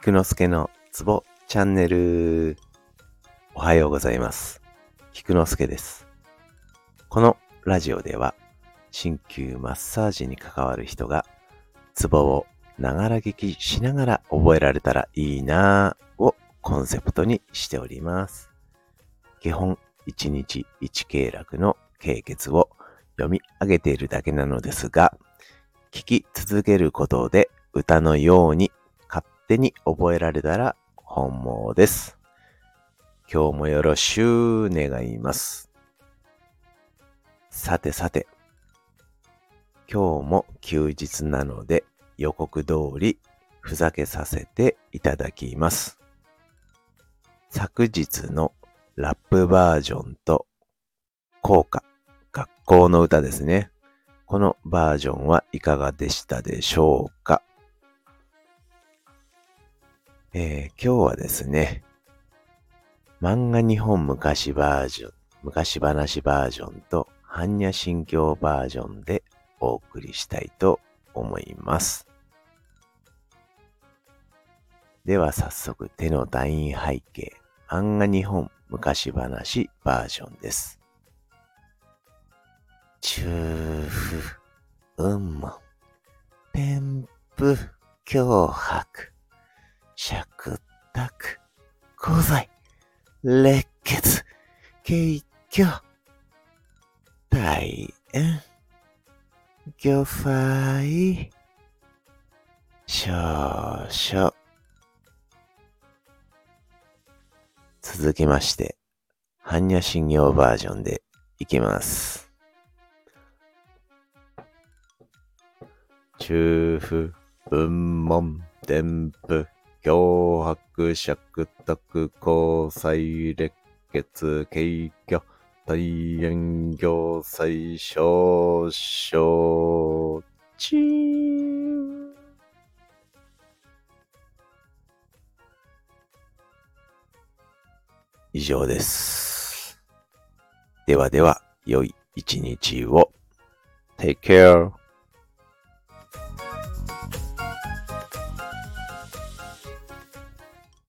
菊之助のツボチャンネル。おはようございます。菊之助です。このラジオでは、鍼灸マッサージに関わる人が、ツボをながら聞きしながら覚えられたらいいなぁをコンセプトにしております。基本、1日1経絡の経血を読み上げているだけなのですが、聞き続けることで歌のように手に覚えられたら本望です。今日もよろしゅう願います。さてさて、今日も休日なので予告通りふざけさせていただきます。昨日のラップバージョンと効果、学校の歌ですね。このバージョンはいかがでしたでしょうか、えー今日はですね、漫画日本昔バージョン、昔話バージョンと般若心経バージョンでお送りしたいと思います。では早速手の団員背景、漫画日本昔話バージョンです。中府、雲門、天賦、脅迫、尺卓、古材、列血、軽挙、大円、魚介、少々。続きまして、般若心経バージョンでいきます。中府、雲門、天賦、脅迫、尺卓、交際、列血、軽挙、大円、行祭、少々、ちー以上です。ではでは、良い一日を。Take care.